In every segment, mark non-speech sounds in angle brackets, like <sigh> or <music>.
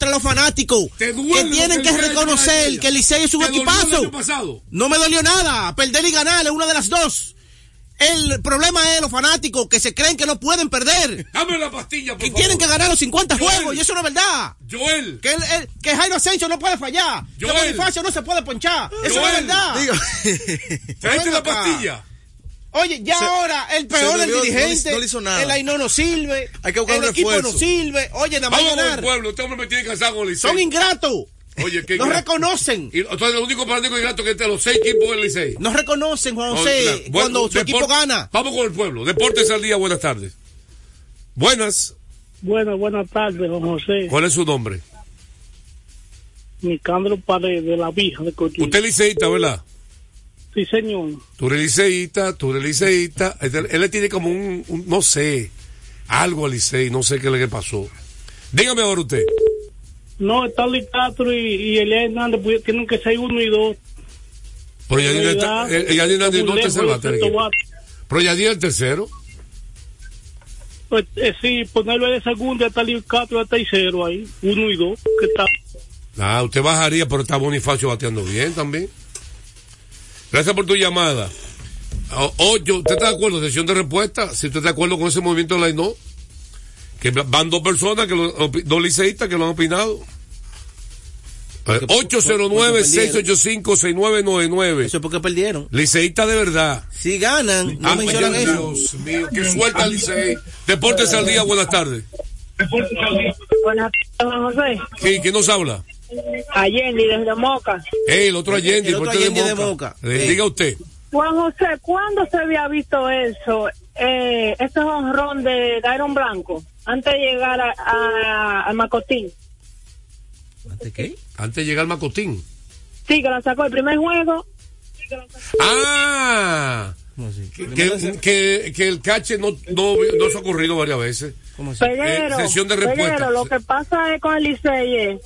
entre los fanáticos que tienen que reconocer que el Licey es un equipazo. No me dolió nada. Perder y ganar es una de las dos. El problema es los fanáticos que se creen que no pueden perder. <laughs> Dame la pastilla, por Y tienen que ganar los 50 juegos, y eso no es verdad. Joel. Que, el, el- que Jairo Asensio no puede fallar. Que Joel. Bonifacio no se puede ponchar. Eso no es verdad. <laughs> Tráete Ven la acá. pastilla. Oye, ya Se- ahora el peor del no dirigente. no le hizo nada. El Aino no sirve. Hay que buscar el un equipo refuerzo. no sirve. Oye, nada más Vamos con el ganar. pueblo. Este hombre me tiene cansado con el Licey. Son ingratos. Oye, qué No reconocen. Y entonces, el único fanático ingrato que es de los seis equipos del Licey. No reconocen, Juan José, claro. Bueno, cuando su equipo gana. Vamos con el pueblo. Deportes al día, buenas tardes. Buenas. Buenas, buenas tardes, don José. ¿Cuál es su nombre? Nicandro Paredes, de la Vija de Cotuí. Usted es liceísta, ¿verdad? Sí, señor. Tú eres liceísta, tú eres liceísta. Él, él le tiene como un, un- no sé, algo al licey, no sé qué le pasó. Dígame ahora usted. No, Stanley Castro y, y Elia Hernández pues, tienen que ser uno y dos. Pero ya tiene Está no tercer bate. Vato. Pero ya tiene el tercero. Pues, eh, sí, ponerlo de segundo y Stanley Castro de tercero ahí, uno y dos, que está. Ah, usted bajaría, pero está Bonifacio bateando bien también. Gracias por tu llamada. O- Ocho, ¿usted está de acuerdo? Sesión de respuesta. Si usted está de acuerdo con ese movimiento de la INO, que van dos personas, que lo- dos liceístas que lo han opinado. Eh, 809-685-6999. Eso es porque perdieron. Liceísta de verdad. Si ganan, no Ah, mencionan Dios, eso. Dios mío, que suelta el Licey. Deportes al día, buenas tardes. Buenas tardes, José. ¿Quién, quién nos habla? Allende, desde Moca. Eh, el otro Allende, El otro Allende de Moca. Moca. Eh, Sí. Diga usted. Juan José, ¿cuándo se había visto eso? Eh, este honrón de Dairon Blanco, antes de llegar a, a, a Macotín. ¿Ante qué? Antes de llegar Macotín. Sí, que la sacó el primer juego. Ah, que, que, que- que el cache no, no, no se ha ocurrido varias veces. ¿Cómo así? Peguero, Eh, sesión de respuesta. Peguero, lo que pasa es con el Licey es,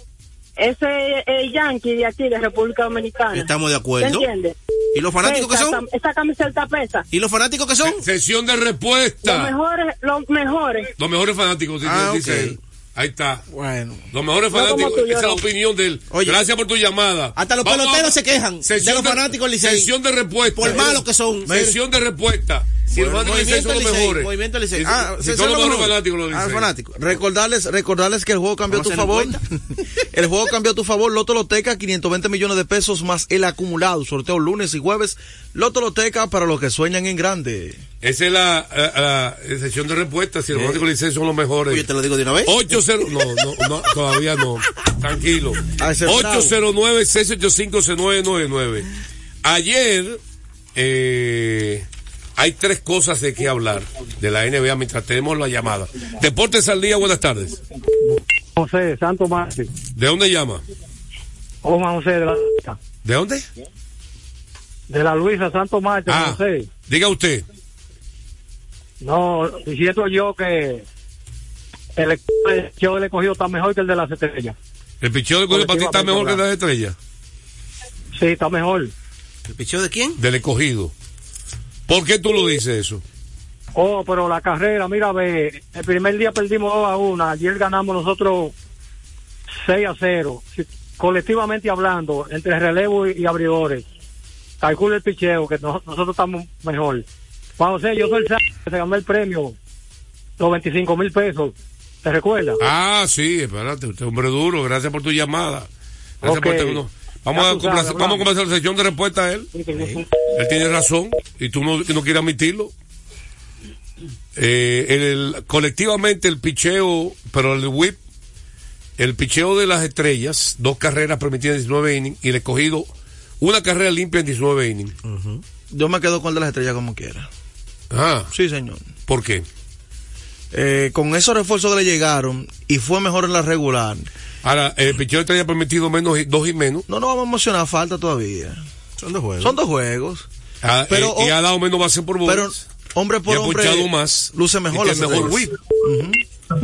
ese es el Yankee de aquí, de República Dominicana. Estamos de acuerdo. ¿Se entiende? ¿Y los fanáticos qué Esa son? Esa camiseta pesa. ¿Y los fanáticos qué son? Sesión de Los respuesta. mejores, los mejores. Los mejores fanáticos, dice, Ah, dice ok. él. Ahí está. Bueno. Los mejores No fanáticos, tú, esa es la opinión de él. Oye. Gracias por tu llamada. Hasta los Vamos peloteros a- se quejan Sesión de los fanáticos. Sesión de respuesta. Por malos que son. Sesión de respuesta. Si Bueno, los movimiento Licey, mejores. movimiento Licey. Si- Ah, si se- son los mejores fanáticos los Ah, Licey. fanáticos. Recordarles, recordarles que el juego cambió a tu favor. <laughs> el juego cambió a tu favor. Loto Loteca, 520 millones de pesos más el acumulado. Sorteo lunes y jueves. Loto Loteca para los que sueñan en grande. Esa es la, la- la sesión de respuesta. Si los fanáticos del Licey son los mejores. Oye, te lo digo de una vez. 80 no, no, no, todavía no. Tranquilo. Ah, ese es bravo. 809-685-6999. Ayer eh, hay tres cosas de qué hablar de la NBA mientras tenemos la llamada. Deportes al día, buenas tardes. José, Santo Mártir. ¿De dónde llama? O Juan José de la, ¿De dónde? de la Luisa, Santo Mártir, Ah, José. diga usted. No, diciendo yo que el equipo del escogido está mejor que el de las estrellas. El picheo de Colegio para ti está mejor que las estrellas. Sí, está mejor. ¿El picheo de quién? Del escogido. ¿Por qué tú lo dices eso? Oh, pero la carrera, mira, ve, el primer día perdimos 2 a 1, ayer ganamos nosotros 6 a 0. Si- colectivamente hablando, entre relevo y, y abridores, calcula el picheo, que no- nosotros estamos mejor. Juan José, yo soy el que se ganó el premio, los 25 mil pesos, ¿te recuerdas? Ah, sí, espérate, usted es hombre duro, gracias por tu llamada. Gracias Ok. por tenernos. Vamos a, sabes, complacer- vamos a hablamos. comenzar la sección de respuesta a él. Él tiene razón y tú no, no quieres admitirlo. Eh, el, colectivamente el picheo, pero el whip, el picheo de las estrellas, dos carreras permitidas en 19 innings y el escogido una carrera limpia en 19 innings. Yo me quedo con el de las estrellas como quiera. Ah, Sí, señor. ¿por qué? Eh, con esos refuerzos que le llegaron y fue mejor en la regular. Ahora, el picheo de estrella ha permitido menos, dos y menos. No nos vamos a emocionar, falta todavía. Son dos juegos. Son dos juegos. Ah, Pero, eh, y oh, ha dado menos base por bolas. Pero hombre por y ha hombre ponchado más. luce mejor tiene mejor whip.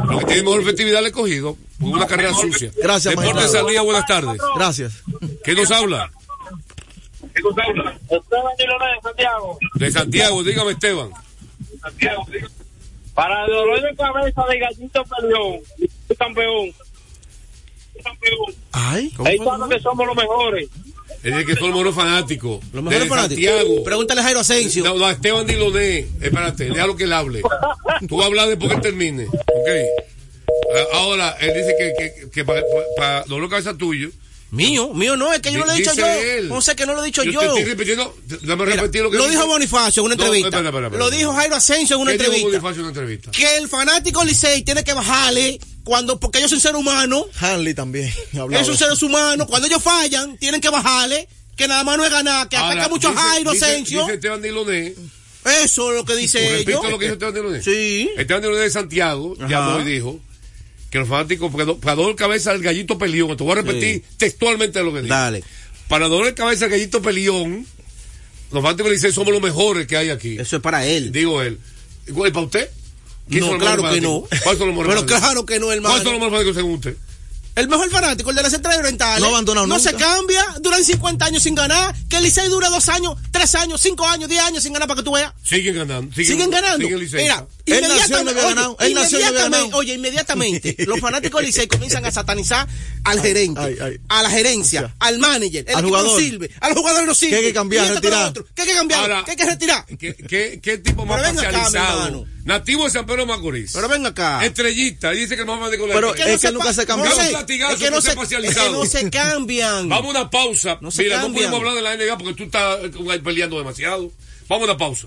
Lo que tiene mejor efectividad le he cogido. Una carrera sucia. Gracias, al día, buenas tardes. Gracias. ¿Quién nos habla? Esteban Gironés de Santiago. De Santiago, dígame Esteban. Para el dolor de cabeza de Gallito Peleón, campeón. Ay, Ahí cuando que somos los mejores. Es de que somos los fanáticos. Los mejores fanáticos. Santiago. Pregúntale a Jairo Asensio. No, no, a Esteban Diloné. Espérate, déjalo que él hable. Tú hablar después que él termine. Ok. Ah, ahora, él dice que, que, que para, para dolor cabeza tuyo, Mío, mío no, es que yo no lo he dicho yo. No sé que no lo he dicho yo. yo. repitiendo, dame repetir lo que Lo dijo Bonifacio en una entrevista. lo dijo Jairo Asensio en una entrevista. Bonifacio en una entrevista? Que el fanático Licey tiene que bajarle cuando, porque ellos son seres humanos. Hanley también. <laughs> Ellos son seres humanos. Cuando ellos fallan, tienen que bajarle. Que nada más no es ganar, que afecta mucho a Jairo Asensio. Dice Esteban Diloné. Eso es lo que dice ellos. lo que dice Esteban Diloné? Sí. Esteban Diloné de Santiago llamó y dijo que los fanáticos, para dolor cabeza el gallito pelión, te voy a repetir textualmente lo que dice. Dale. Para dolor cabeza el gallito pelión, los fanáticos dicen somos los mejores que hay aquí. Eso es para él. Digo él. ¿Y para usted? No, claro que no. ¿Cuáles son los mejores Pero claro que no, hermano. ¿Cuáles son los mejores fanáticos según usted? El mejor fanático, el de la central oriental. No abandonado No se cambia, duran 50 años sin ganar. Que el Licey dura dos años, tres años, cinco años, diez años sin ganar para que tú veas. Siguen ganando. Siguen, ganando. Mira, no había ganado. Ganado. Oye, inmediatamente <laughs> los fanáticos del Licey comienzan a satanizar al gerente, a la gerencia, al manager, el al jugador. no sirve, a los jugadores no sirve. ¿Qué hay que cambiar, retirar? ¿Qué hay que cambiar? ¿Qué hay que retirar? ¿Qué, qué, qué tipo más parcializado? Nativo de San Pedro Macorís. Pero ven acá. Estrellita, dice que el más de Pero es que, nunca se cambió. No es que no se, es que no se cambian. <laughs> Vamos a una pausa. No se Mira, cambian. no podemos hablar de la NBA porque tú estás peleando demasiado. Vamos a una pausa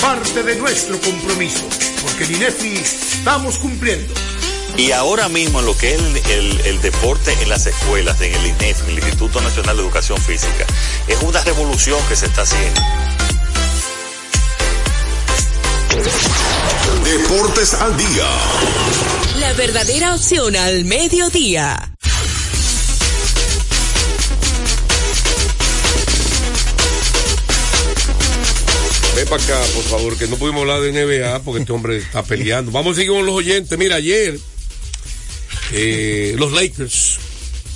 parte de nuestro compromiso, porque en INEFI estamos cumpliendo. Y ahora mismo en lo que es el, el, deporte en las escuelas, en el INEF, en el Instituto Nacional de Educación Física, es una revolución que se está haciendo. Deportes al día. La verdadera opción al mediodía. Para acá, por favor, que no pudimos hablar de NBA porque este hombre está peleando. Vamos a seguir con los oyentes. Mira, ayer eh, los Lakers,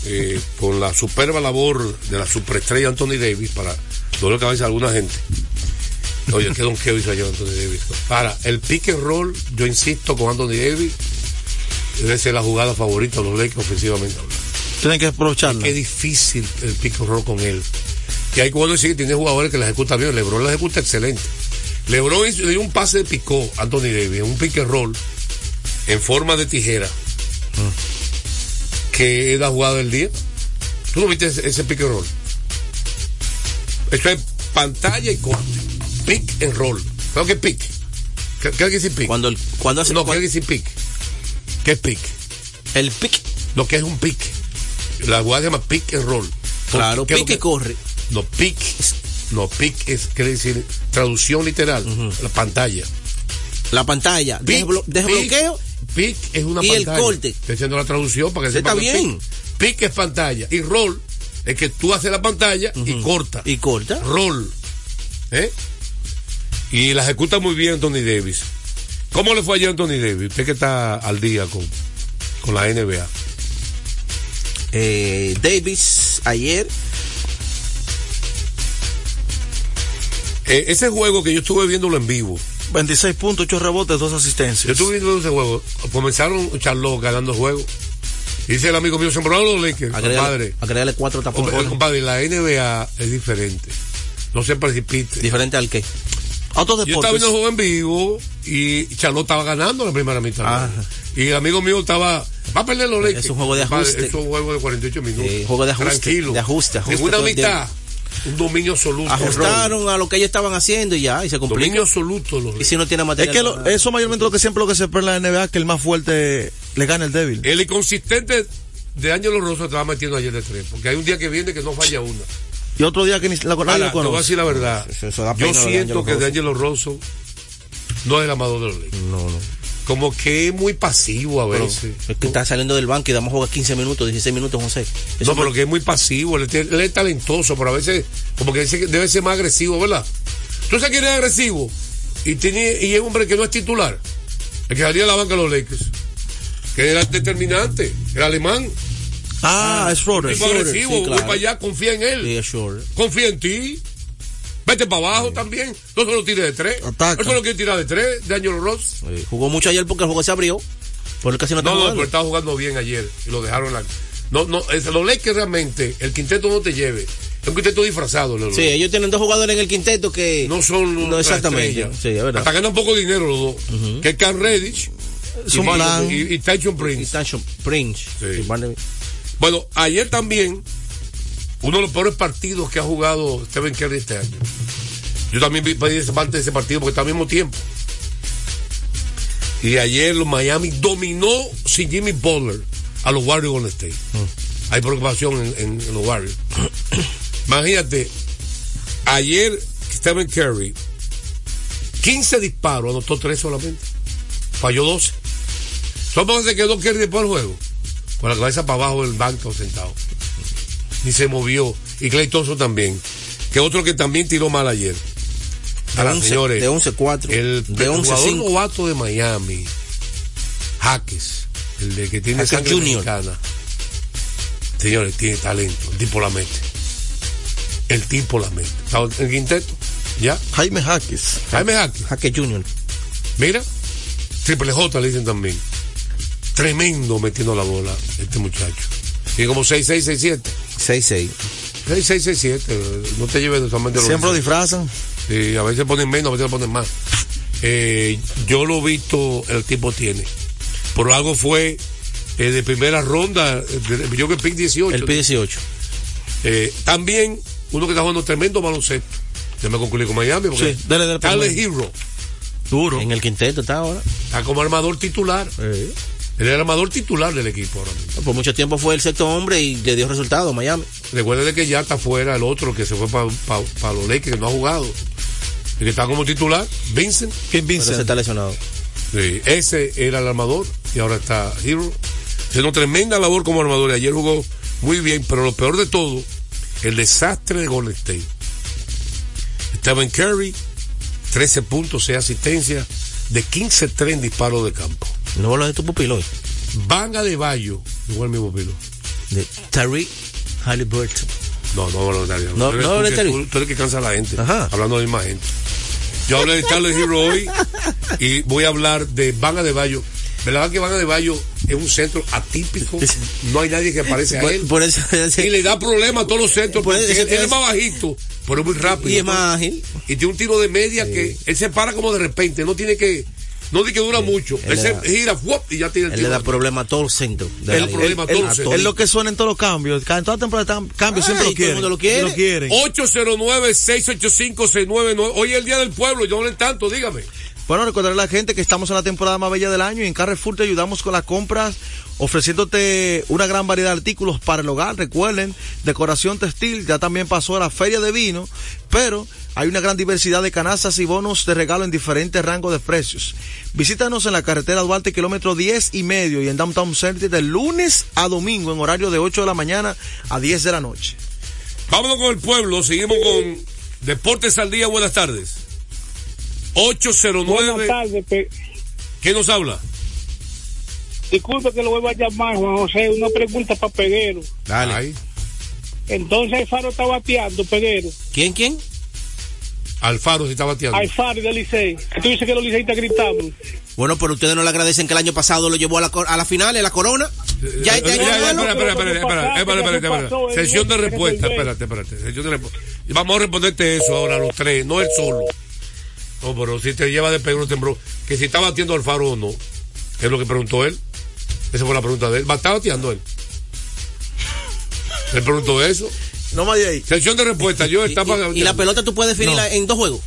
eh, con la superba labor de la superestrella Anthony Davis, para doler la cabeza a alguna gente. Oye, qué don que hizo ayer Anthony Davis. Para el pick and roll, yo insisto con Anthony Davis, debe ser la jugada favorita de los Lakers ofensivamente. Tienen que aprovecharlo. Qué difícil el pick and roll con él que hay que decir que tiene jugadores que la ejecutan bien. Lebron la ejecuta excelente. Lebron le dio un pase de picó Anthony Davis, un pick and roll en forma de tijera. Que es la jugada del día. ¿Tú no viste ese, pick and roll? Esto es pantalla y corte. Pick and roll. ¿Sabes qué es pick? ¿Qué, quiere decir pick? Cuando, cuando hace, no, ¿qué decir pick? ¿Qué es pick? El pick. Lo que es un pick. La jugada se llama pick and roll. Claro, pick que corre. No, pic, no, pic es, quiere decir, traducción literal, la pantalla. La pantalla, desbloqueo. Pic es una y pantalla. el corte. Estoy haciendo la traducción para que sepa. Está bien. Pic, es pantalla. Y roll es que tú haces la pantalla y corta. Y corta. Roll. ¿Eh? Y la ejecuta muy bien Anthony Davis. ¿Cómo le fue ayer a Anthony Davis? Usted que está al día con, con la NBA. Eh, Davis ayer. Eh, ese juego que yo estuve viéndolo en vivo. 26 puntos, 8 rebotes, 2 asistencias. Yo estuve viendo ese juego. Comenzaron Charlotte ganando el juego. Dice el amigo mío, sembraron los Lakers, compadre. Agregale cuatro tapones. Compadre, la NBA es diferente. No se precipite. ¿Diferente al qué? Yo estaba viendo el juego en vivo y Charlotte estaba ganando la primera mitad. Y el amigo mío estaba. Va a perder los Lakers. Es un juego de ajuste. Es un juego de 48 minutos. Sí, juego de ajuste. Tranquilo. De ajuste, ajuste En una mitad. Un dominio absoluto. Ajustaron a lo que ellos estaban haciendo y ya, y se complica. Dominio absoluto. Los y si no tiene material. Es que lo, eso mayormente lo que siempre lo que se espera en la NBA, que el más fuerte le gana el débil. El inconsistente de Ángelo Rosso estaba metiendo ayer de tres, porque hay un día que viene que no falla una. Y otro día que ni la Ahora, Te voy a decir la verdad. Yo siento que de Ángelo Rosso no es el amador de los Lakers. No, no. Como que es muy pasivo a veces. Pero es que está saliendo del banco y damos jugar 15 minutos, 16 minutos, José. Eso no, pero que es muy pasivo. Él, él, es talentoso, pero a veces como que debe ser más agresivo, ¿verdad? ¿Tú sabes quién es agresivo? Y, tiene, y es un hombre que no es titular. El que salía de la banca de los Lakers. Que era determinante. Era alemán. Ah, es Schroeder. Tipo agresivo, sí, claro. voy para allá, confía en él. Sí, confía en ti. Vete para abajo sí. también. No solo tire de tres. Ataca. No solo quiere tirar de tres, de Angelo Ross. Sí. Jugó mucho ayer porque el juego se abrió. Por el casi no, no, no pero estaba jugando bien ayer y lo dejaron en la. No, no, es, los Lakers realmente, el quinteto no te lleve. Es un quinteto disfrazado. ¿no? Sí, ellos tienen dos jugadores en el quinteto que. No son. No, exactamente. Sí, es verdad. Hasta ganan poco dinero los dos. Uh -huh. Que es Cam Redditch. Y, y, y Tyson Prince. Y Tyson Prince. Sí. Bueno, ayer también, uno de los peores partidos que ha jugado Stephen Curry este año. Yo también vi parte de ese partido porque está al mismo tiempo. Y ayer los Miami dominó sin Jimmy Butler a los Warriors Golden State. Mm. Hay preocupación en, en, en los Warriors. <coughs> Imagínate, ayer Stephen Curry, 15 disparos, anotó 3 solamente. Falló 12. ¿Cómo se quedó Curry después del juego? Con la cabeza para abajo del banco sentado. Ni se movió. Y Clay Thompson también. Que otro que también tiró mal ayer. De 11, señores, de 11-4. El, de el 11, jugador 5. novato de Miami, Jaques, el de que tiene Jaques sangre Junior. mexicana. Señores, tiene talento. El tipo la mete. El tipo la mete. ¿Está en quinteto? ¿Ya? Jaime Jaques. Jaime Jaques. Jaques Junior. Mira. Triple J le dicen también. Tremendo metiendo la bola este muchacho. Tiene como 6-6-6-7. 6-6. 6-6-6-7. No te lleves totalmente Siempre lo disfrazan. Sí, a veces ponen menos, a veces ponen más. Eh, yo lo he visto, el tipo tiene. Por algo fue eh, de primera ronda, de, yo que el pick 18. El pick 18. Eh, también, uno que está jugando tremendo baloncesto. Yo me concluí con Miami. Porque sí, dale, dale, Carles Hero. Duro. En el quinteto está ahora. Está como armador titular. Sí. Él era el armador titular del equipo ahora mismo. Por mucho tiempo fue el sexto hombre y le dio resultado a Miami. Recuerde que ya está fuera el otro que se fue para pa, pa los Lakers, que no ha jugado. El que está como titular, Vincent. ¿Quién Vincent? Pero se está lesionado. Sí, ese era el armador y ahora está Hero. Haciendo tremenda labor como armador. Y ayer jugó muy bien, pero lo peor de todo, el desastre de Golden State. Stephen Curry, 13 puntos, 6 asistencias, de 15-3 en disparos de campo. No hablas de tu pupilo hoy. Vanga de Bayo, igual mi pupilo. De Tariq Halliburton. No, no hablo de Tariq. No, tú eres, no tú, de que- Tariq. tú- eres que cansa a la gente. Ajá. Hablando de más gente. Yo hablé de Carlos Hero hoy y voy a hablar de Vanga de Bayo. ¿Verdad que Vanga de Bayo es un centro atípico? No hay nadie que parece a él. por eso, <laughs> Y le da problemas a todos los centros Por porque él es es- más bajito, pero es muy rápido. y es más ágil. Y tiene un tiro de media que él se para como de repente, no tiene que, no tiene que dura mucho. Él Él, le se da- gira ¡fuop! y ya tiene el Él le da problema a todo el centro. de Él problema a todos los centros. Es lo que suena en todos los cambios. En toda temporada están- cambios siempre lo todo el quieren. mundo lo quiere. Lo quieren. 809-685-699. Hoy es el día del pueblo, yo hablen tanto, dígame. Bueno, recordarle a la gente que estamos en la temporada más bella del año y en Carrefour te ayudamos con las compras ofreciéndote una gran variedad de artículos para el hogar. Recuerden, decoración textil, ya también pasó a la feria de vino, pero hay una gran diversidad de canastas y bonos de regalo en diferentes rangos de precios. Visítanos en la carretera Duarte, kilómetro 10 y medio y en Downtown Center de lunes a domingo en horario de 8 de la mañana a 10 de la noche. Vámonos con el pueblo, seguimos con Deportes al Día, buenas tardes. 809. Buenas tardes. Pe- ¿Quién nos habla? Disculpe que lo vuelva a llamar, Juan José. Una pregunta para Peguero. Dale. Entonces Alfaro está bateando, Peguero. ¿Quién, quién? Alfaro se está bateando. Alfaro de Licey. Tú dices que los liceístas gritamos. Bueno, pero ustedes no le agradecen que el año pasado lo llevó a la, cor- a la final, a la corona. Ya este Eh, año espera, espera, espera, espera, espera, espera, espera. Sesión de respuesta, espérate, espérate. Sesión de respu- Vamos a responderte eso ahora, los tres, no él solo. No, pero si te lleva de Pedro Tembró, que si está batiendo Alfaro o no, es lo que preguntó él. Esa fue la pregunta de él. ¿Va- ¿Está bateando él? Él preguntó eso. No más de ahí. Sesión de respuesta, yo estaba. Y la pelota tú puedes definirla en dos juegos.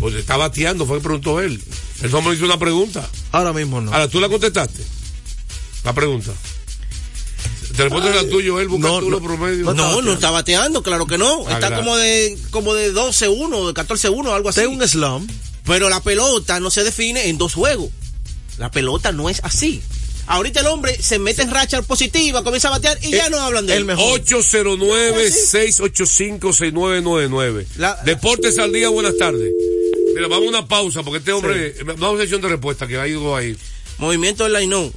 Pues está bateando, fue que preguntó él. Él solo me hizo una pregunta. Ahora mismo no. Ahora, ¿tú la contestaste? La pregunta. Te respondes la tuya, él busca tú los promedios. No, no, está bateando, claro que no. Ah, está claro. como de como de 12-1, de 14-1, algo así. Está en un slum. Pero la pelota no se define en dos juegos. La pelota no es así. Ahorita el hombre se mete en racha positiva, comienza a batear y ya no hablan de él. 809-685-6999. Deportes al día, buenas tardes. Mira, vamos a una pausa porque este hombre. Vamos a sesión de respuesta que ha ido ahí. Movimiento del Lainón.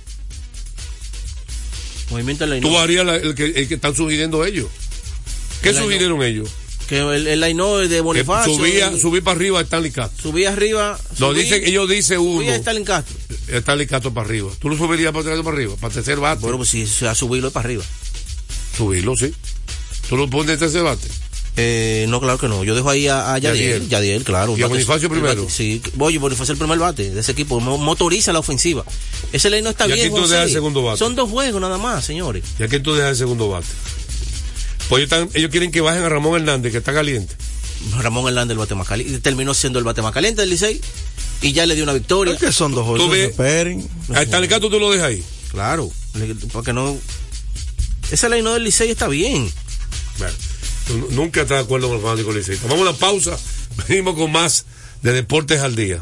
Movimiento del Lainón. Tú harías la- el, que, el que están sugiriendo ellos. ¿Qué El sugirieron ellos? Que el, el Lainón de Que Bonifacio. subía, subí para arriba a Stanley Castro. subí arriba. No, subí- dicen, ellos dicen uno. subí a Stalin Castro. Stanley Castro para arriba. ¿Tú lo subirías para, para arriba? Para tercer bate. Bueno, pues si va a subirlo es para arriba. Subirlo, sí. ¿Tú lo pones en tercer bate? Eh, no, claro que no. Yo dejo ahí a, a Yadiel. Yadiel. Yadiel, claro. ¿Y a Bonifacio primero? bate- sí. Oye, Bonifacio el primer bate de ese equipo. Mo- Motoriza la ofensiva. Ese ley no está ¿Y a bien. quién tú dejas el segundo bate? Son dos juegos nada más, señores. ¿Y a quién tú dejas el segundo bate? Pues ellos, están- ellos quieren que bajen a Ramón Hernández, que está caliente. Ramón Hernández el bate más caliente. Terminó siendo el bate más caliente del Licey. Y ya le dio una victoria. que son dos Tú ves- A Stanley Castro tú lo dejas ahí. Claro. Porque no. Ese ley no del Licey está bien. Bueno, nunca estás de acuerdo con el fanático liceísta. Vamos a una pausa. Venimos con más de Deportes al Día.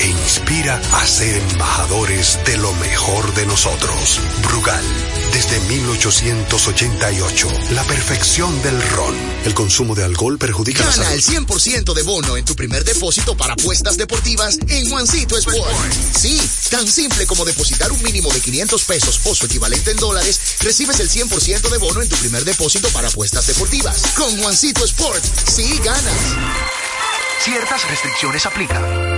e inspira a ser embajadores de lo mejor de nosotros. Brugal, desde 1888, la perfección del ron. El consumo de alcohol perjudica la Gana salud. el 100% de bono en tu primer depósito para apuestas deportivas en Juancito Sport. Sí, tan simple como depositar un mínimo de 500 pesos o su equivalente en dólares, recibes el 100% de bono en tu primer depósito para apuestas deportivas. Con Juancito Sport, sí ganas. Ciertas restricciones aplican.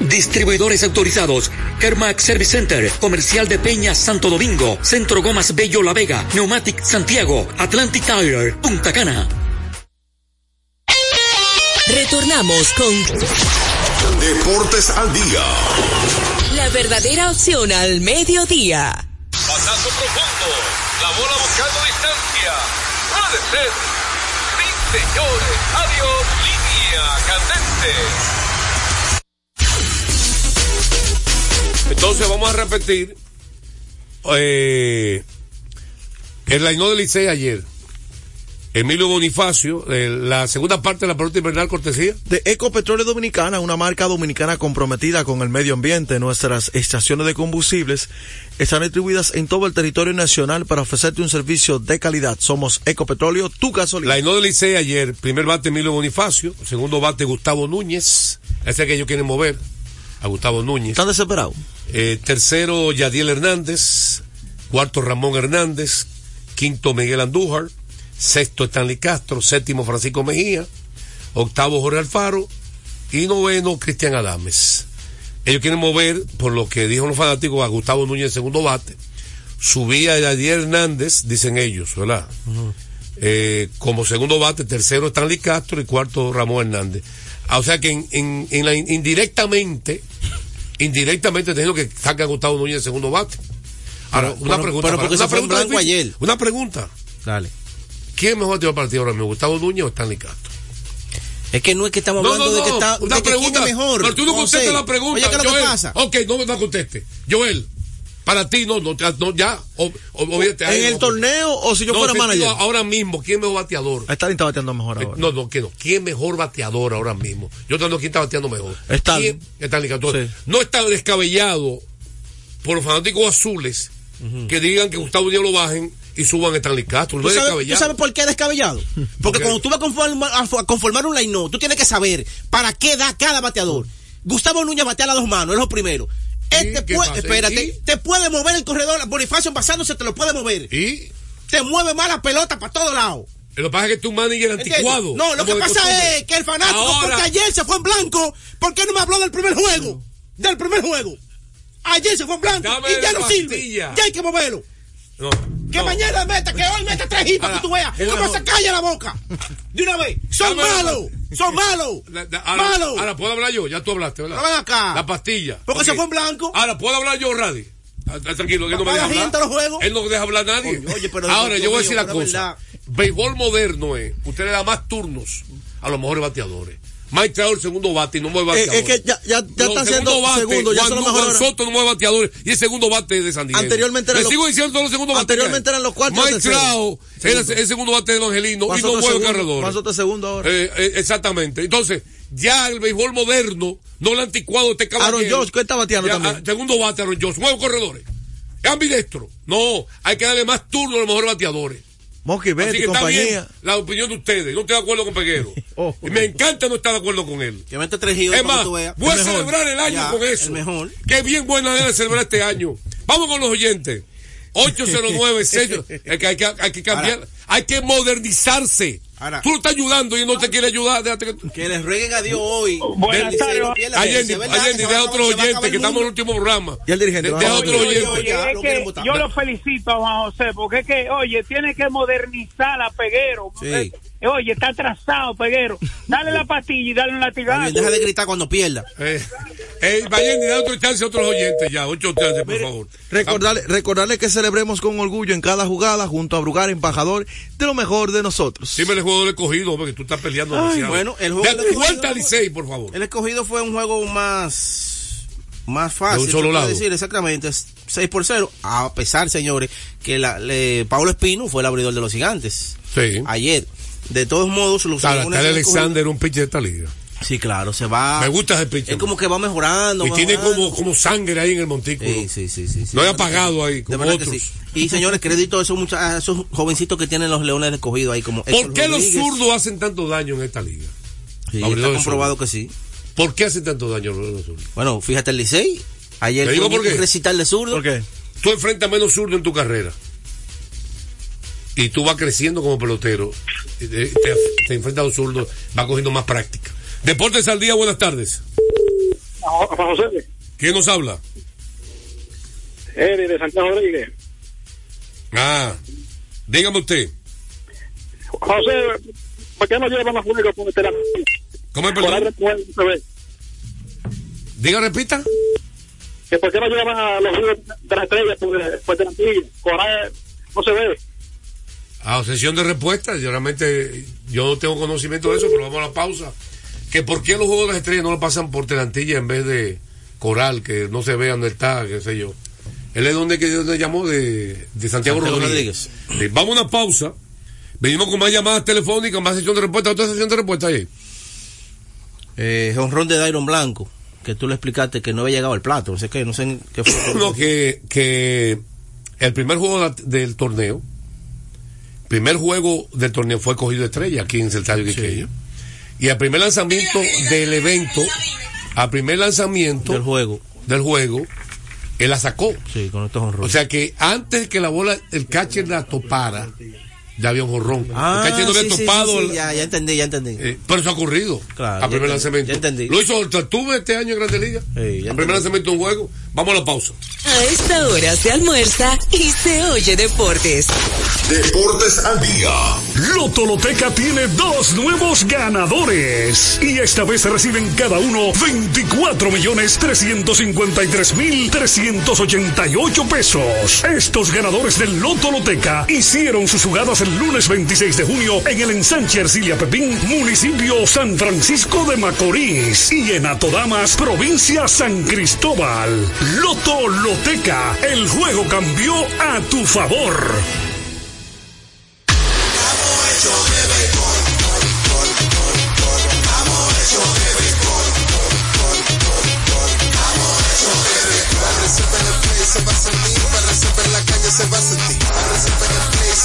Distribuidores autorizados. Kermax Service Center, Comercial de Peña Santo Domingo, Centro Gomas Bello La Vega, Neumatic Santiago, Atlantic Tire, Punta Cana. Retornamos con Deportes al día. la verdadera opción al mediodía. Pasazo profundo. La bola buscando distancia. Puede ser. Sí, señores. Adiós. Línea candente. Entonces vamos a repetir eh, el line del Licey ayer. Emilio Bonifacio, eh, la segunda parte de la pelota invernal cortesía. De Ecopetróleo Dominicana, una marca dominicana comprometida con el medio ambiente. Nuestras estaciones de combustibles están distribuidas en todo el territorio nacional para ofrecerte un servicio de calidad. Somos Ecopetróleo, tu gasolina. La Ino del Licey ayer, primer bate Emilio Bonifacio, segundo bate Gustavo Núñez, ese que ellos quieren mover, a Gustavo Núñez. ¿Están desesperados? Eh, tercero Yadiel Hernández, cuarto Ramón Hernández, quinto Miguel Andújar, sexto Stanley Castro, séptimo Francisco Mejía, octavo Jorge Alfaro y noveno Cristian Adames. Ellos quieren mover, por lo que dijo los fanáticos, a Gustavo Núñez en segundo bate. Subía a Yadier Hernández, dicen ellos, ¿verdad? Eh, como segundo bate, tercero Stanley Castro y cuarto Ramón Hernández. Ah, o sea que en, en, en la, indirectamente, indirectamente teniendo que sacar a Gustavo Núñez en segundo bate. Ahora, Pero- una pero- pregunta. pero porque una pregunta difícil. ayer. Una pregunta. Dale. ¿Quién mejor tiró partido ahora mismo, Gustavo Núñez o Stanley Castro? Es que no es que estamos No, hablando no, de que no, está una de que pregunta. quién es mejor. Pero tú no contestas la pregunta. Oye, ¿qué es lo que Joel. pasa? Ok, no me la conteste. Joel, para ti no, no, no ya. o- o- ahí ¿En el torneo o si yo No, fuera manager? Ahora mismo, ¿quién es mejor bateador? Stalin está bateando mejor ahora. No, no, que no. ¿Quién mejor bateador ahora mismo? Yo tengo quién está bateando mejor. Stalin. Stalin. Sí. No está descabellado por los fanáticos azules que digan que Gustavo Díaz lo bajen y suban a Stanley Castro. No ¿Tú es sabes, tú sabes por qué es descabellado? <laughs> Porque cuando tú vas a conformar, a conformar un line tú tienes que saber para qué da cada bateador. Gustavo Núñez batea a las dos manos, es lo primero. Este puede, espérate, ¿Y? te puede mover el corredor, Bonifacio basándose te lo puede mover. ¿Y? Te mueve más la pelota para todos lados. Lo que pasa es que tu manager anticuado. No, lo que pasa costumbre. es que el fanático, Ahora- porque ayer se fue en blanco, ¿por qué no me habló del primer juego? Del primer juego. Ayer se fue en blanco Dame y ya no sirve. pastilla. Ya hay que moverlo. No, Que no. mañana meta, que hoy meta tres hits para que tú veas es cómo se calla la boca. De una vez. Son malos. Son malos. Malos. ahora puedo hablar yo, ya tú hablaste, ¿verdad? Ven acá. La pastilla. Porque Ok. se fue en blanco. Ahora, ¿puedo hablar yo, Radi? Ah, ah, Tranquilo, que no me deja la hablar. gente los juegos. Él no deja hablar a nadie. Oye, oye, pero Ahora, yo voy a decir la cosa. verdad. Béisbol moderno es, usted le da más turnos a los mejores bateadores. Mike Trout el segundo bate y no mueve Eh, bateadores. es que ya, ya, ya está haciendo segundo bate, segundo, ya Juan, son los Juan mejores. Soto no mueve bateadores y el segundo bate de San Diego. Anteriormente eran los- sigo diciendo los segundos. Anteriormente que eran los cuartos y Mike. Trout era el segundo bate de los Angelinos Juan y no mueve Soto segundo ahora. Eh, eh, exactamente. Entonces, ya el béisbol moderno, no el anticuado este caballero. Aaron Josh, ¿qué está bateando Ya, también? ah, segundo bate Aaron Josh, nueve corredores. Es ambidestro. No, hay que darle más turno a los mejores bateadores. Así Betty, que está bien compañía. la opinión de ustedes. No estoy de acuerdo con Peguero. <laughs> Oh. Y me encanta no estar de acuerdo con él. Que mete tres Es que más, voy a celebrar el año Ya, con eso. El mejor. Qué bien buena manera de celebrar este año. Vamos con los oyentes. 809 6 <laughs> es que hay que, hay que cambiar, Ahora. hay que modernizarse. Ahora. Tú lo estás ayudando y él no te quiere ayudar. Déjate que- Que les rueguen a Dios hoy. Buenas tardes. Allende, deja otro oyente que estamos en el último programa. Y el dirigente. De- deja otro oyente. oye, ya, es que votar. yo lo felicito a Juan José, porque es que, oye, tiene que modernizar a Peguero. Sí. Eh, Oye, está atrasado, Peguero. Dale la pastilla y dale un latigazo. bien, Deja de gritar cuando pierda. Eh, eh, Allende, da otro chance a otros oyentes ya. Ocho chances, por favor. Recordarle, recordarle que celebremos con orgullo en cada jugada junto a Brugar, embajador de lo mejor de nosotros. Dime el juego del escogido, porque tú estás peleando Ay, demasiado. bueno, el juego del escogido- Vuelta al Licey, por favor. El escogido fue un juego más más fácil. De un solo lado. decir exactamente, es 6 por 0. A pesar, señores, que la, le, Pablo Espino fue el abridor de los gigantes. Sí. Ayer. De todos modos, los Leones tal Alexander, un pitcher de esta liga. Sí, claro, se va. Me gusta ese pitcher. Es como que va mejorando. Y tiene mejorando. como, como sangre ahí en el montículo. Sí, sí, sí, sí, sí. No hay apagado ahí, como otros. sí. Y señores, crédito a esos, mucha- a esos jovencitos que tienen los leones de escogido ahí como. ¿Por Héctor qué los zurdos hacen tanto daño en esta liga? Sí, está comprobado que sí. ¿Por qué hacen tanto daño los zurdos? Bueno, fíjate el Licey. Ayer digo por qué. un recital de zurdo. ¿Por qué? Tú enfrentas menos zurdo en tu carrera. Y tú vas creciendo como pelotero. Te, enfrentas a los zurdos, vas cogiendo más práctica. Deportes al día, buenas tardes. Juan José, ¿Quién nos habla? Eri de Santiago Rodríguez. Ah, dígame usted. José, ¿por qué no llevan a juego con este ¿Cómo es, Por perdón? después, se ve. Diga, repita. Que ¿Por qué no llevan a los juegos de las estrellas por, por delantilla? Por ahí no se ve. A sesión de respuestas, yo realmente yo no tengo conocimiento de eso, pero vamos a la pausa. Que por qué los juegos de las estrellas no lo pasan por Telantilla en vez de Coral, que no se ve dónde está, qué sé yo. Él es donde que donde llamó de, de Santiago, Santiago Rodríguez. Sí, vamos a una pausa. Venimos con más llamadas telefónicas, más sesión de respuestas, otra sesión de respuestas ahí. Eh, honrón de Dairon Blanco, que tú le explicaste que no había llegado al plato. No sé qué, no sé qué fue. <coughs> No, que, que el primer juego del torneo, primer juego del torneo fue cogido de estrella aquí en Celtario Quiqueya. Y al primer lanzamiento del evento, al primer lanzamiento del juego, del juego, él la sacó. Sí, con estos. O sea que antes que la bola, el catcher la topara, de avión jorrón. Ah, el catcher no había sí, sí, topado. sí, sí, el- ya, ya entendí, ya entendí. eh, pero eso ha ocurrido. Claro, a primer ya entendí, lanzamiento. ya entendí. Lo hizo Tortuve este año en Grande Liga. a primer lanzamiento de un juego. Vamos a la pausa. A esta hora se almuerza y se oye deportes. Deportes al día. Loto Loteca tiene dos nuevos ganadores. Y esta vez reciben cada uno 24 millones 353 mil 388 pesos. Estos ganadores del Loto Loteca hicieron sus jugadas el lunes 26 de junio en el ensanche Ercilia Pepín, municipio San Francisco de Macorís. Y en Atodamas, provincia San Cristóbal. Loto Loteca, el juego cambió a tu favor.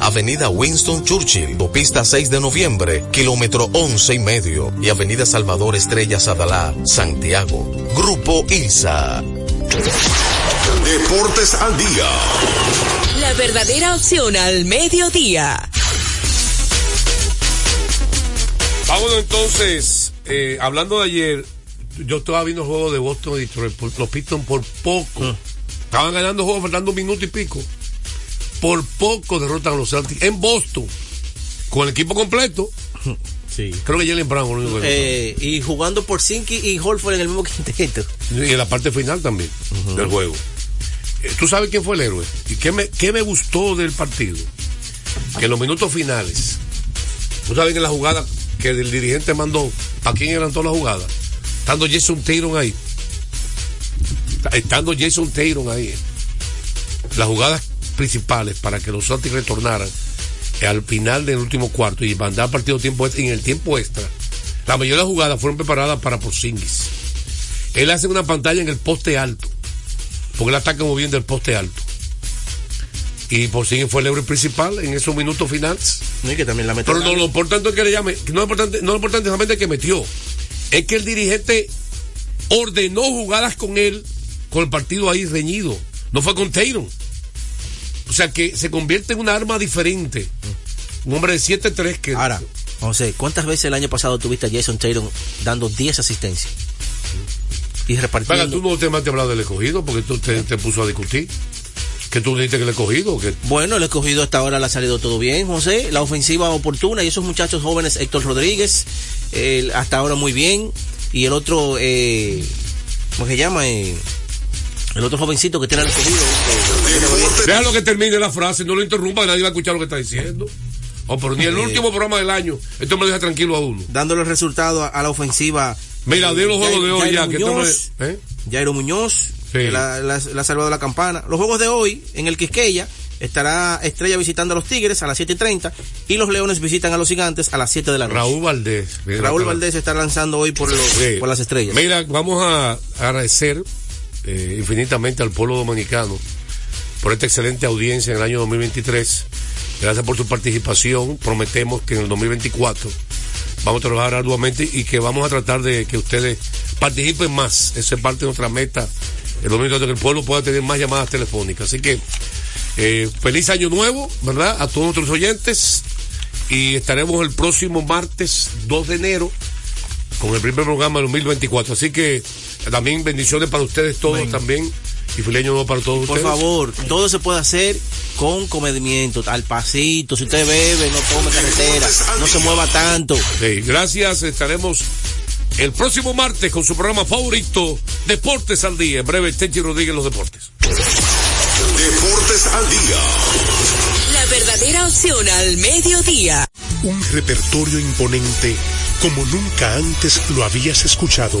Avenida Winston Churchill, Pista 6 de noviembre, kilómetro 11 y medio, y Avenida Salvador Estrella Sadalá, Santiago. Grupo ILSA. Deportes al día. La verdadera opción al mediodía. Vámonos entonces, eh, hablando de ayer, yo estaba viendo el juego de Boston y Detroit, por- los Pistons por poco. Estaban ganando el juego faltando un minuto y pico. Por poco derrotan a los Celtics en Boston. Con el equipo completo. Sí. Creo que Jalen Brown. el único que Eh, y jugando por Sinky y Holford en el mismo quinteto. Y en la parte final también del juego. Eh, ¿Tú sabes quién fue el héroe? ¿Y qué me, qué me gustó del partido? Que en los minutos finales, ¿tú sabes que la jugada que el dirigente mandó, ¿para quién eran todas las jugadas? Estando Jason Taylor ahí. Estando Jason Taylor ahí. Las jugadas principales para que los Celtics retornaran eh, al final del último cuarto y mandar partido tiempo extra, en el tiempo extra, la mayoría de las jugadas fueron preparadas para Porzingis. Él hace una pantalla en el poste alto, porque él ataca muy bien del poste alto. Y Porzingis fue el héroe principal en esos minutos finales. Y que también la metió Pero no, lo importante es que le llame, no lo importante, no lo importante es solamente que metió, es que el dirigente ordenó jugadas con él, con el partido ahí reñido. No fue con Taylor. O sea que se convierte en un arma diferente. Un hombre de 7-3 que. Ahora, José, ¿cuántas veces el año pasado tuviste a Jason Taylor dando 10 asistencias? Y repartiendo. Venga, tú no te te hablado del escogido porque tú te, te puso a discutir. Que tú dijiste que el escogido. Que... Bueno, el escogido hasta ahora le ha salido todo bien, José. La ofensiva oportuna y esos muchachos jóvenes, Héctor Rodríguez, eh, hasta ahora muy bien. Y el otro, eh, ¿cómo se llama? Eh, el otro jovencito que tiene el eh, Déjalo que termine la frase, no lo interrumpa, nadie va a escuchar lo que está diciendo. Oh, pero ni el Eh. último programa del año, esto me lo deja tranquilo a uno. dándole el resultado a, la ofensiva. Mira, de los juegos de hoy ya, que me- ¿eh? Jairo Muñoz, que la, ha salvado la campana. Los juegos de hoy, en el Quisqueya, estará Estrella visitando a los Tigres a las 7 y 30 y los Leones visitan a los Gigantes a las 7 de la noche. Raúl Valdés. Raúl Valdés está lanzando hoy por, los, Sí. por las estrellas. Mira, vamos a agradecer eh, infinitamente al pueblo dominicano por esta excelente audiencia en el año 2023. Gracias por su participación. Prometemos que en el 2024 vamos a trabajar arduamente y que vamos a tratar de que ustedes participen más. Esa es parte de nuestra meta. El 2024 que el pueblo pueda tener más llamadas telefónicas. Así que eh, feliz año nuevo, ¿verdad? A todos nuestros oyentes. Y estaremos el próximo martes 2 de enero con el primer programa del 2024. Así que también bendiciones para ustedes todos también. Y feliz año nuevo para todos Por ustedes. favor, todo se puede hacer con comedimiento, al pasito. Si usted bebe, no tome carretera, no se mueva tanto. Sí, gracias. Estaremos el próximo martes con su programa favorito, Deportes al Día. En breve, Tenchi Rodríguez, los deportes. Deportes al día. La verdadera opción al mediodía. Un repertorio imponente como nunca antes lo habías escuchado.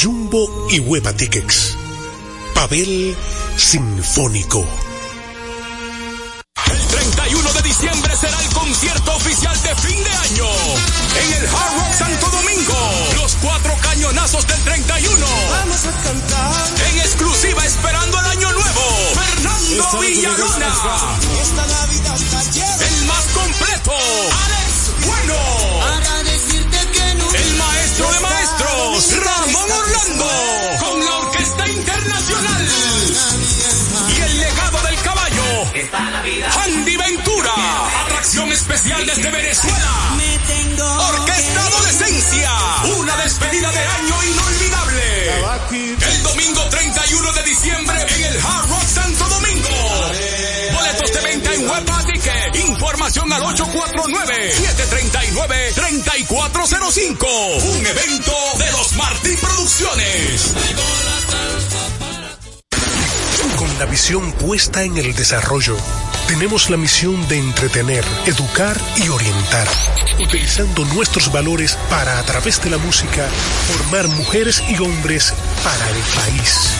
Jumbo y Hueva Tickets. Pavel Sinfónico. El 31 de diciembre será el concierto oficial de fin de año en el Hard Rock Santo Domingo. Los cuatro cañonazos del 31. Vamos a cantar. En exclusiva esperando el año nuevo. Fernando Villalona. Esta Navidad está llena. El más completo. Al 849-739-3405. Un evento de los Martí Producciones. Con la visión puesta en el desarrollo, tenemos la misión de entretener, educar y orientar, utilizando nuestros valores para, a través de la música, formar mujeres y hombres para el país.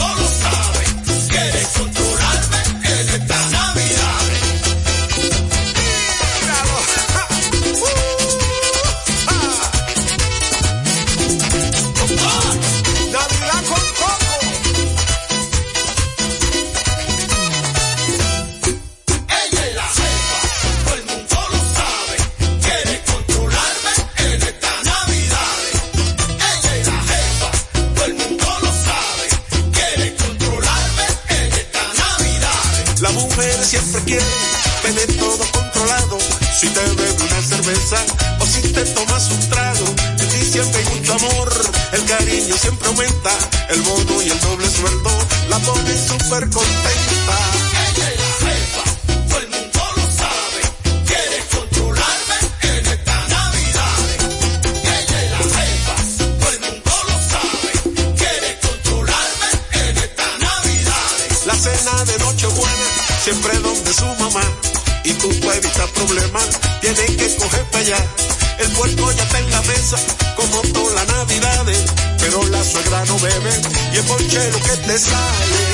Siempre aumenta, el bono y el doble sueldo la ponen súper contenta. Ella es la jefa, todo el mundo lo sabe. Quiere controlarme en esta Navidad. Ella es la jefa, todo el mundo lo sabe. Quiere controlarme en esta Navidad. La cena de Nochebuena, siempre donde su mamá. Y tú para evitar problemas, tienes que coger para allá. El puerco ya está en la mesa, como todas las navidades. Pero la suegra no bebe, y el ponche lo que te sale.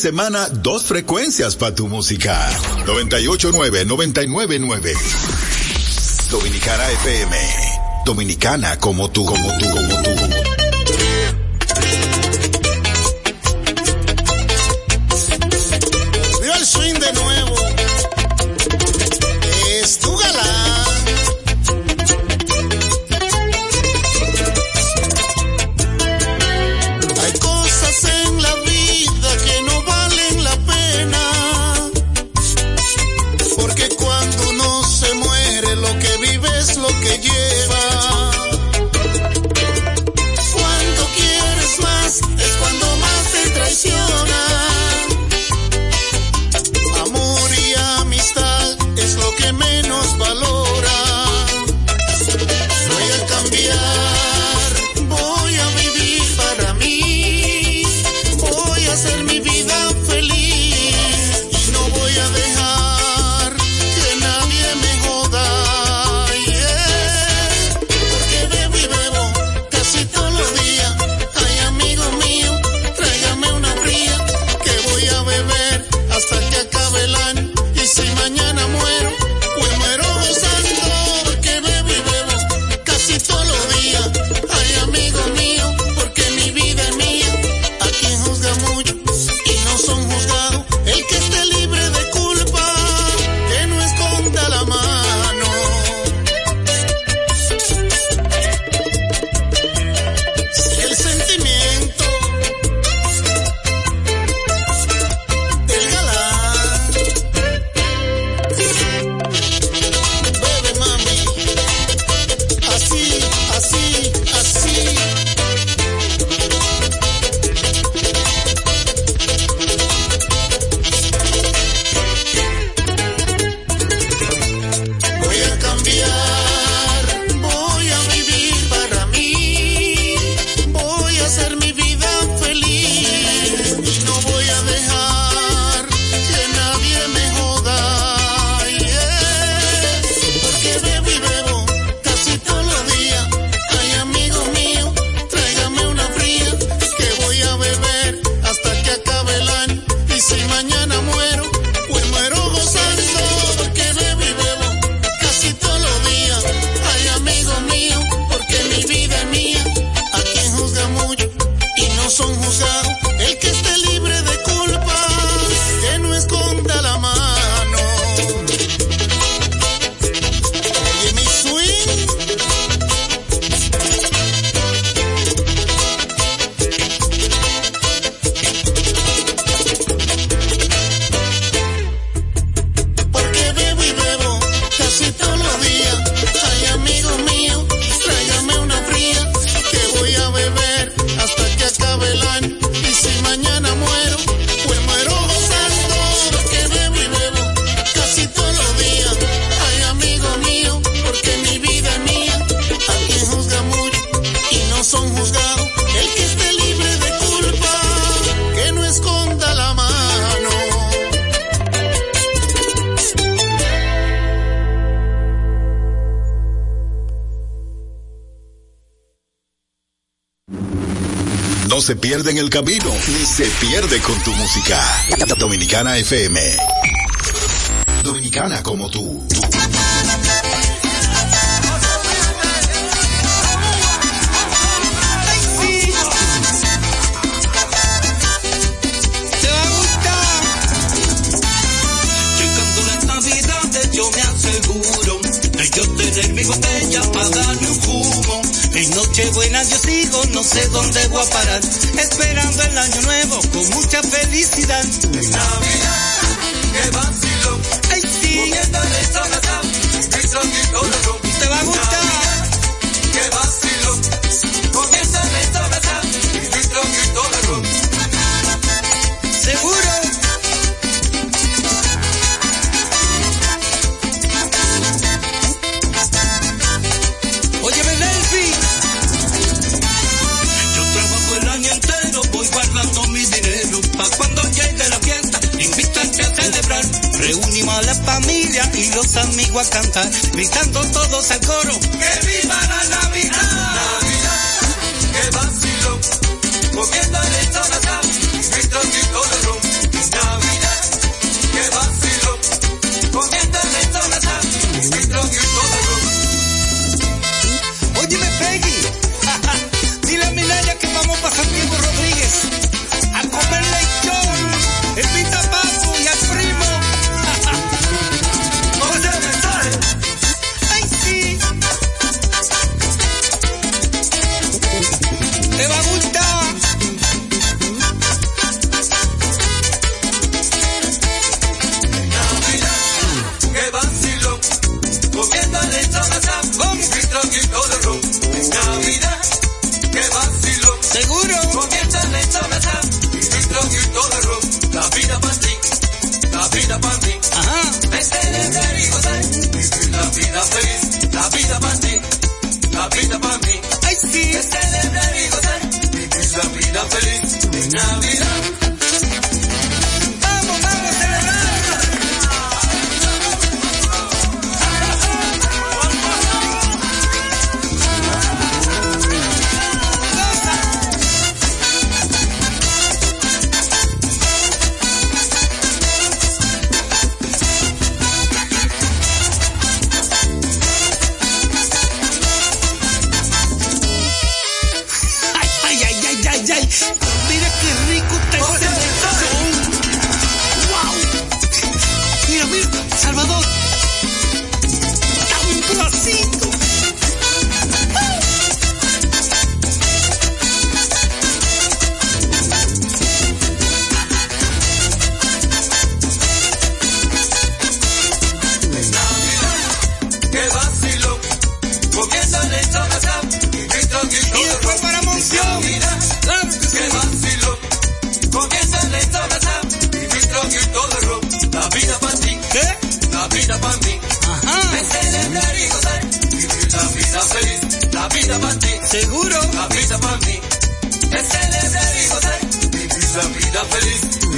semana dos frecuencias para tu música. 989 999 Dominicana FM. Dominicana como tú, como tú, como tú, como tú. se pierde en el camino ni se pierde con tu música. Dominicana FM. Dominicana como tú. no sé dónde voy a parar. Esperando el año nuevo con mucha felicidad. Navidad, salgo a cantar, gritando todos al coro. Seguro. La vida para mí. Es el de José. Vivir la vida feliz.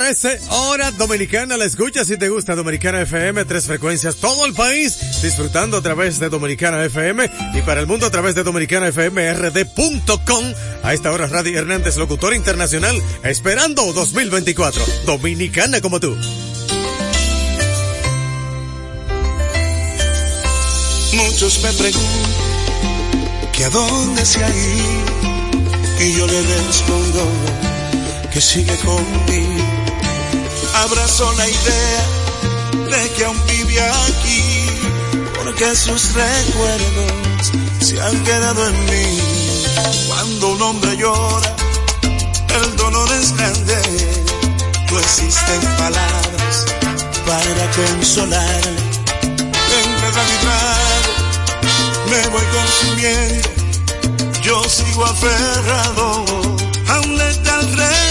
13, hora dominicana. La escucha si te gusta Dominicana FM, tres frecuencias, todo el país, disfrutando a través de Dominicana FM y para el mundo a través de Dominicana FM rd.com. A esta hora, Radio Hernández, locutor internacional, esperando 2024. Dominicana como tú. Muchos me preguntan que a dónde se ha ido y yo le respondo que sigue conmigo abrazó la idea de que aún vive aquí, porque sus recuerdos se han quedado en mí. Cuando un hombre llora, el dolor es grande, no existen palabras para consolarle. Entre la me voy consumiendo, yo sigo aferrado a un letal rey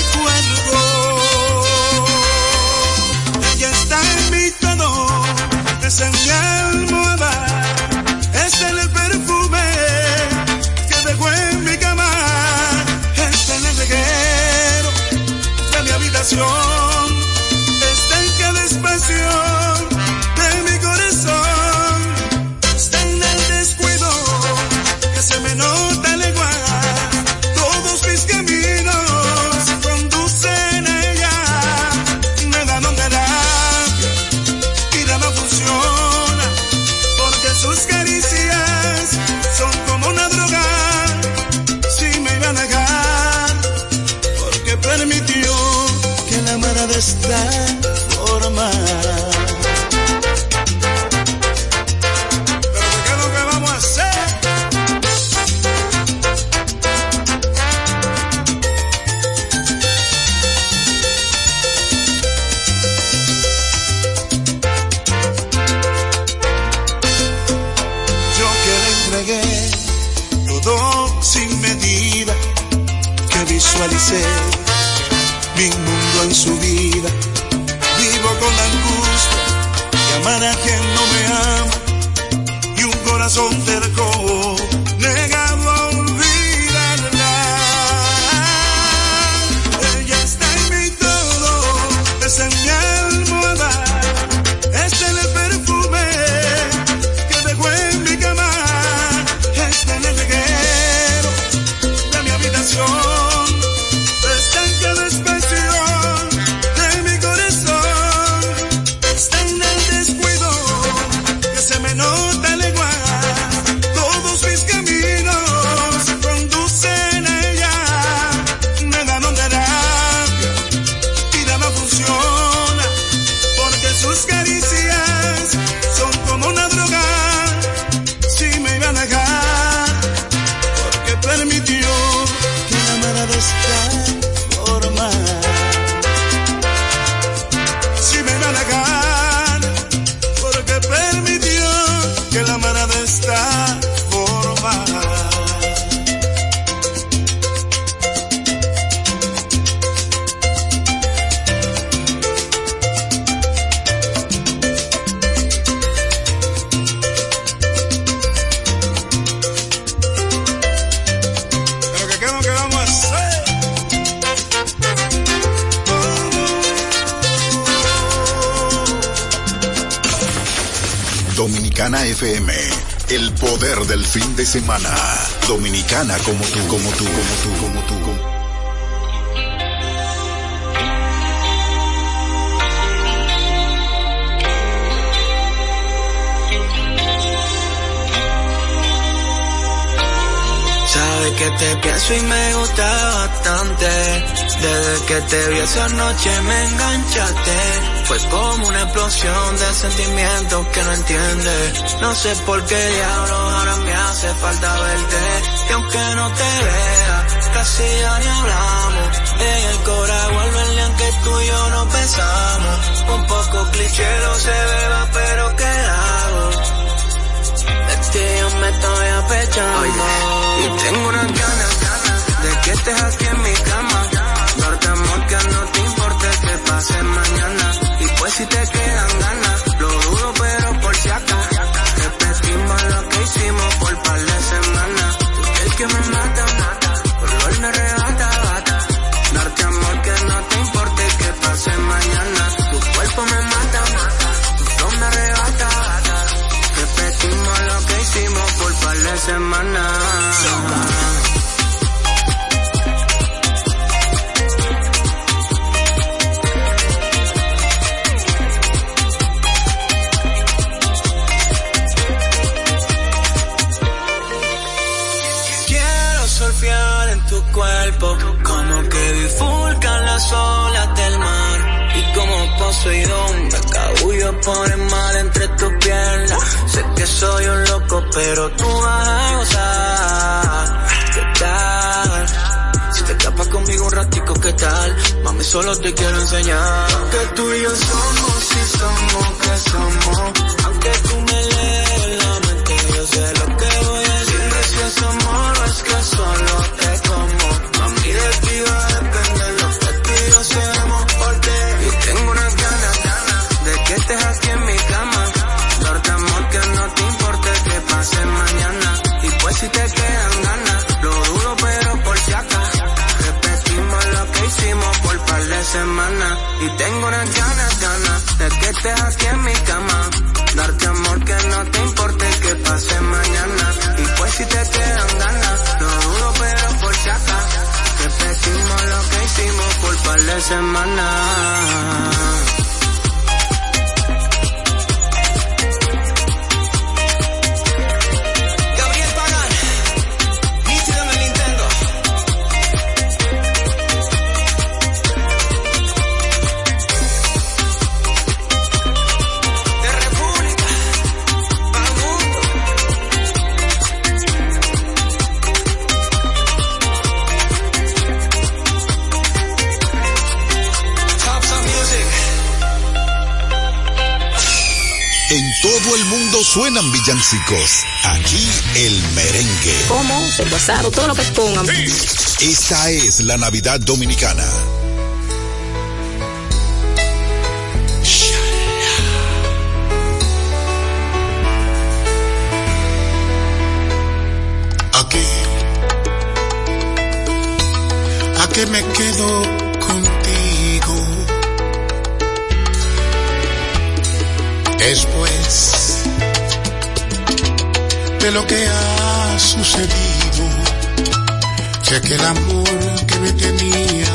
pasión. FM, el poder del fin de semana. Dominicana como tú, como tú, como tú, como tú, Sabes que te pienso y me gusta bastante. Desde que te vi esa noche me enganchaste. Fue como una explosión de sentimientos que no entiendes. No sé por qué diablos ahora me hace falta verte. Y aunque no te vea, casi ya ni hablamos. En el corazón vuelve aunque tú y yo no pensamos. Un poco cliché lo se beba, pero ¿qué hago? De ti yo me estoy apechando. Y tengo unas ganas de que estés aquí en mi cama. Amor que no te importe que pase mañana. Y pues si te quedan ganas, lo dudo pero por si acaso. Repetimos lo que hicimos por par de semanas. El que me mata, mata. Lo me arrebata, bata. Darte amor que no te importe que pase mañana. Tu cuerpo me mata, mata. Tu flow me arrebata, bata. Repetimos lo que hicimos por par de semanas. Como Poseidón, me cabullo por mar entre tus piernas. Sé que soy un loco, pero tú vas a gozar. ¿Qué tal? Si te escapas conmigo un ratico, ¿qué tal? Mami, solo te quiero enseñar. Que tú y yo somos, si somos, que somos. Aunque tú par suenan villancicos, aquí el merengue. ¿Cómo? El basado, todo lo que pongan. Esta es la Navidad Dominicana. Aquí, aquí me quedo contigo. Es lo que ha sucedido, ya que el amor que me tenía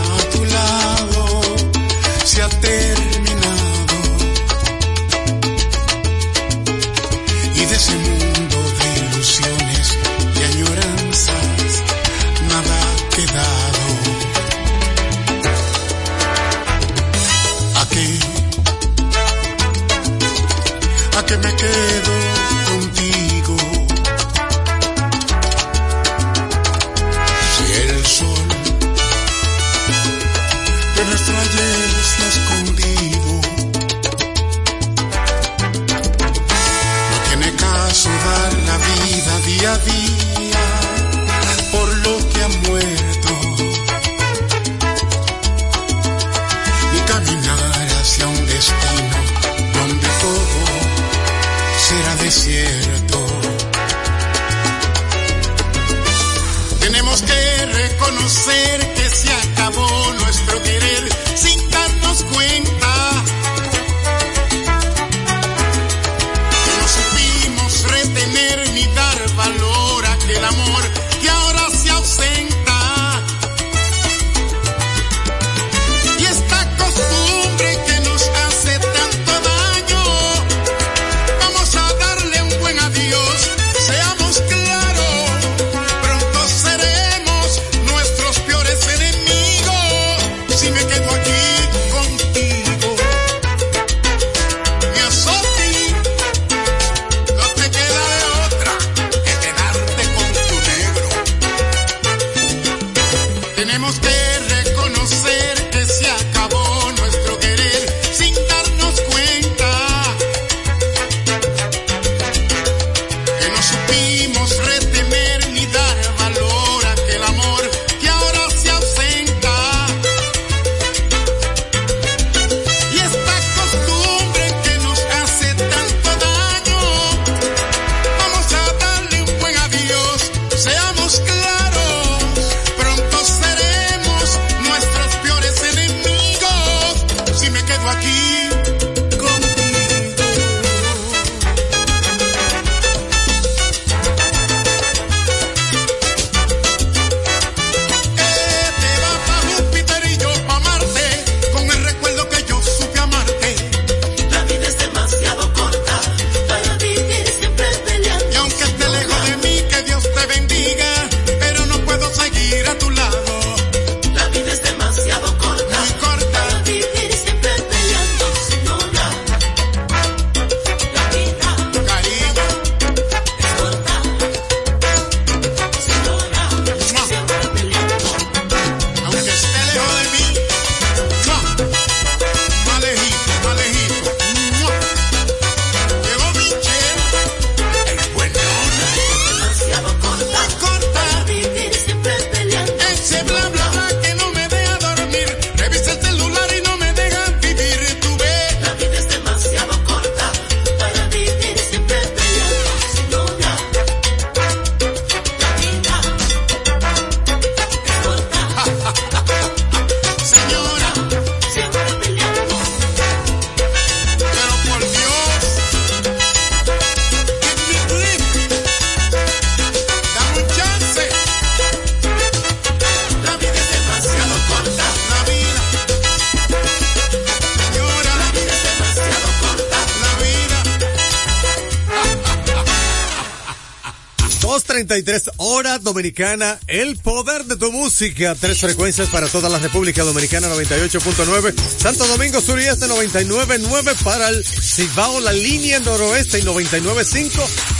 el poder de tu música. Tres frecuencias para toda la República Dominicana, 98.9. Santo Domingo Sur y Este, 99.9 para el Cibao, la línea noroeste y 99.5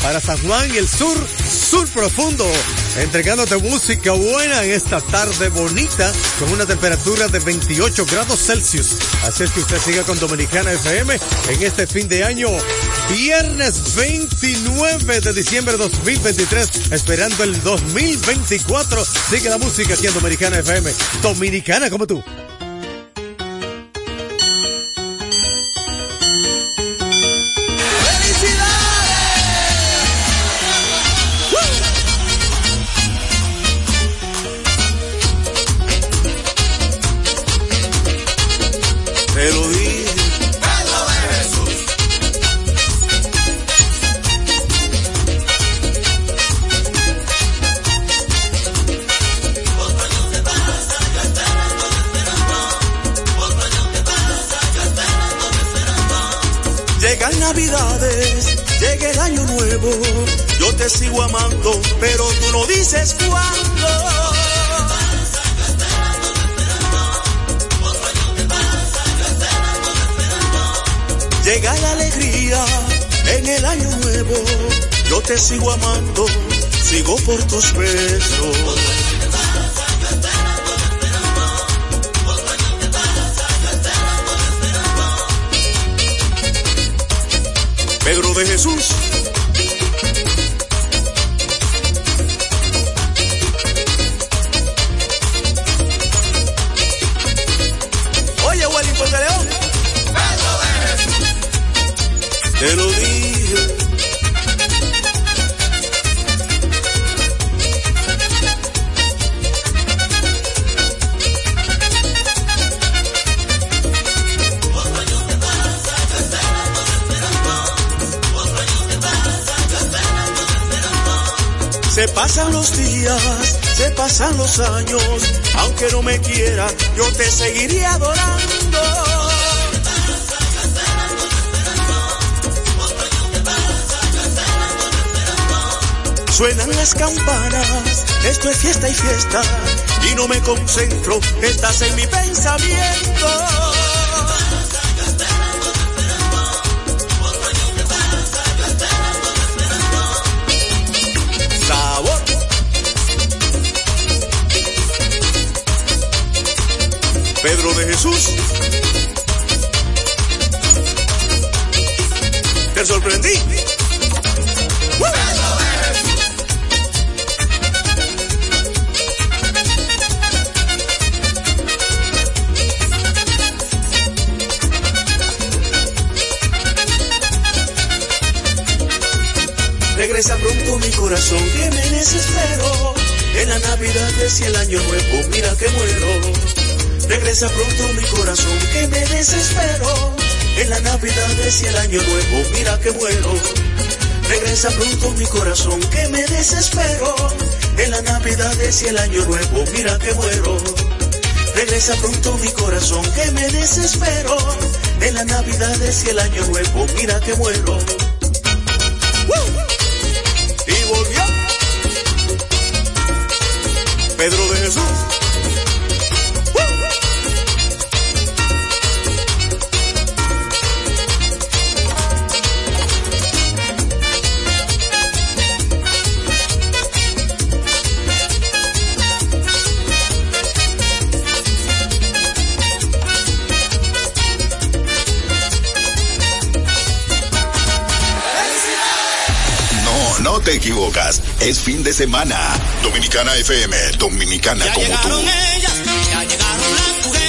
para San Juan y el sur, sur profundo. Entregándote música buena en esta tarde bonita con una temperatura de 28 grados Celsius. Así es que usted siga con Dominicana FM en este fin de año, viernes 29 de diciembre de 2023, esperando el 2024. Sigue la música aquí en Dominicana FM. Dominicana como tú. Se pasan los días, se pasan los años, aunque no me quiera, yo te seguiría adorando. Suenan las campanas, esto es fiesta y fiesta, y no me concentro, estás en mi pensamiento. Sorprendí. Regresa pronto mi corazón que me desespero. En la Navidad es el año nuevo, mira que muero. Regresa pronto mi corazón que me desespero. En la Navidad es y el año nuevo, mira que muero. Regresa pronto mi corazón que me desespero. En la Navidad es el año nuevo, mira que muero. Regresa pronto mi corazón que me desespero. En la Navidad es el año nuevo, mira que muero. Y volvió Pedro de Jesús. Te equivocas. Es fin de semana. Dominicana FM, Dominicana como tú. ellas, ya llegaron las mujeres,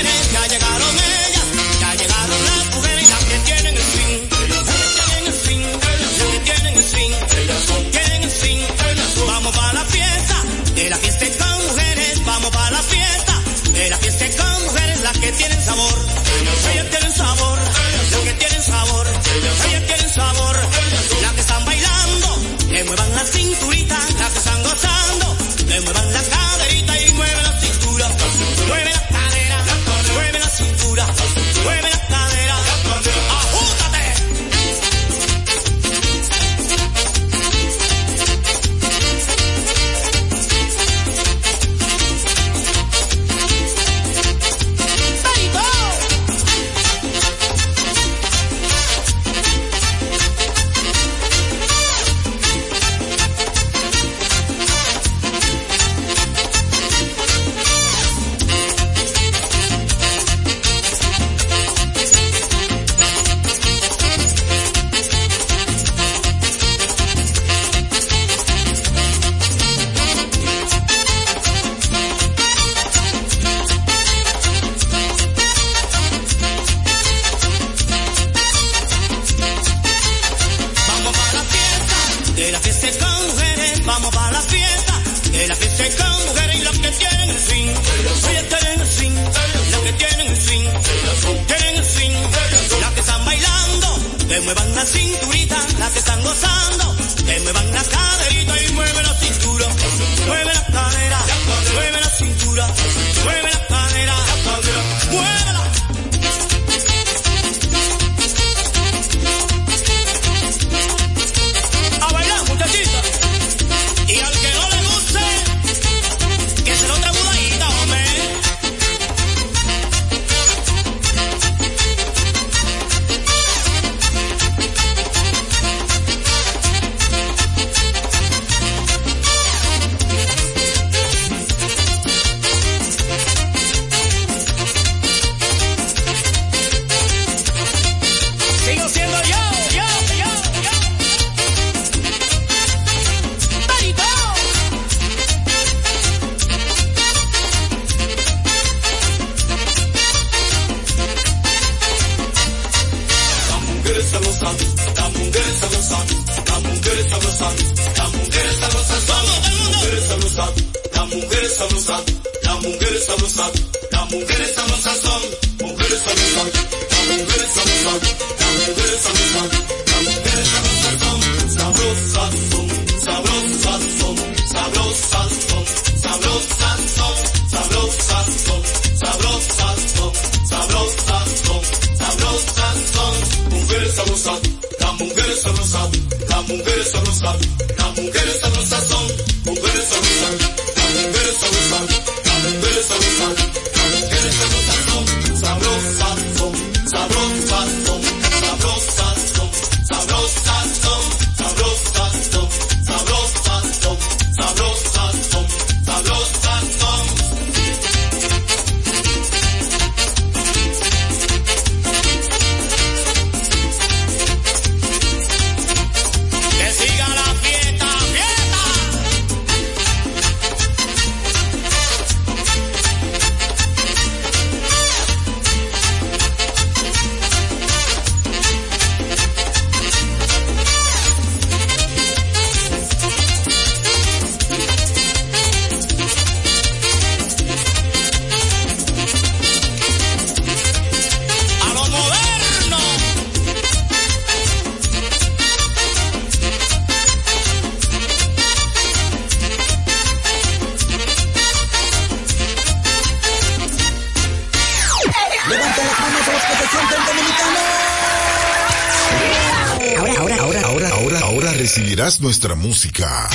Nuestra música.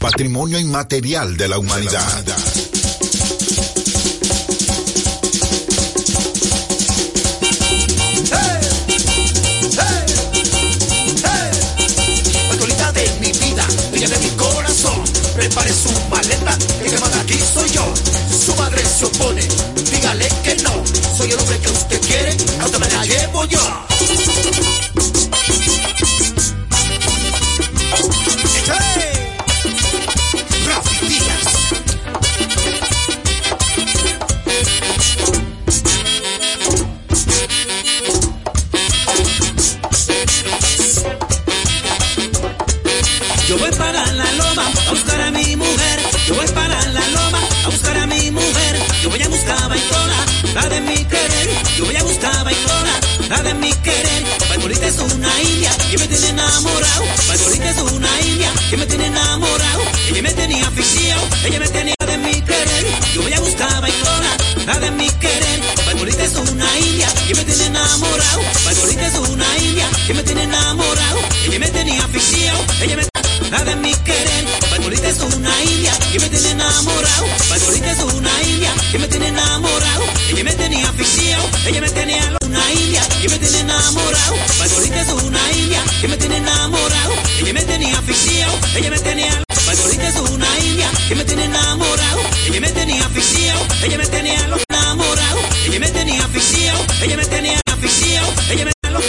Patrimonio inmaterial de la humanidad. de mi vida, de mi corazón, prepare su maleta, el que manda aquí soy yo. Su madre se opone, dígale que no, soy el hombre que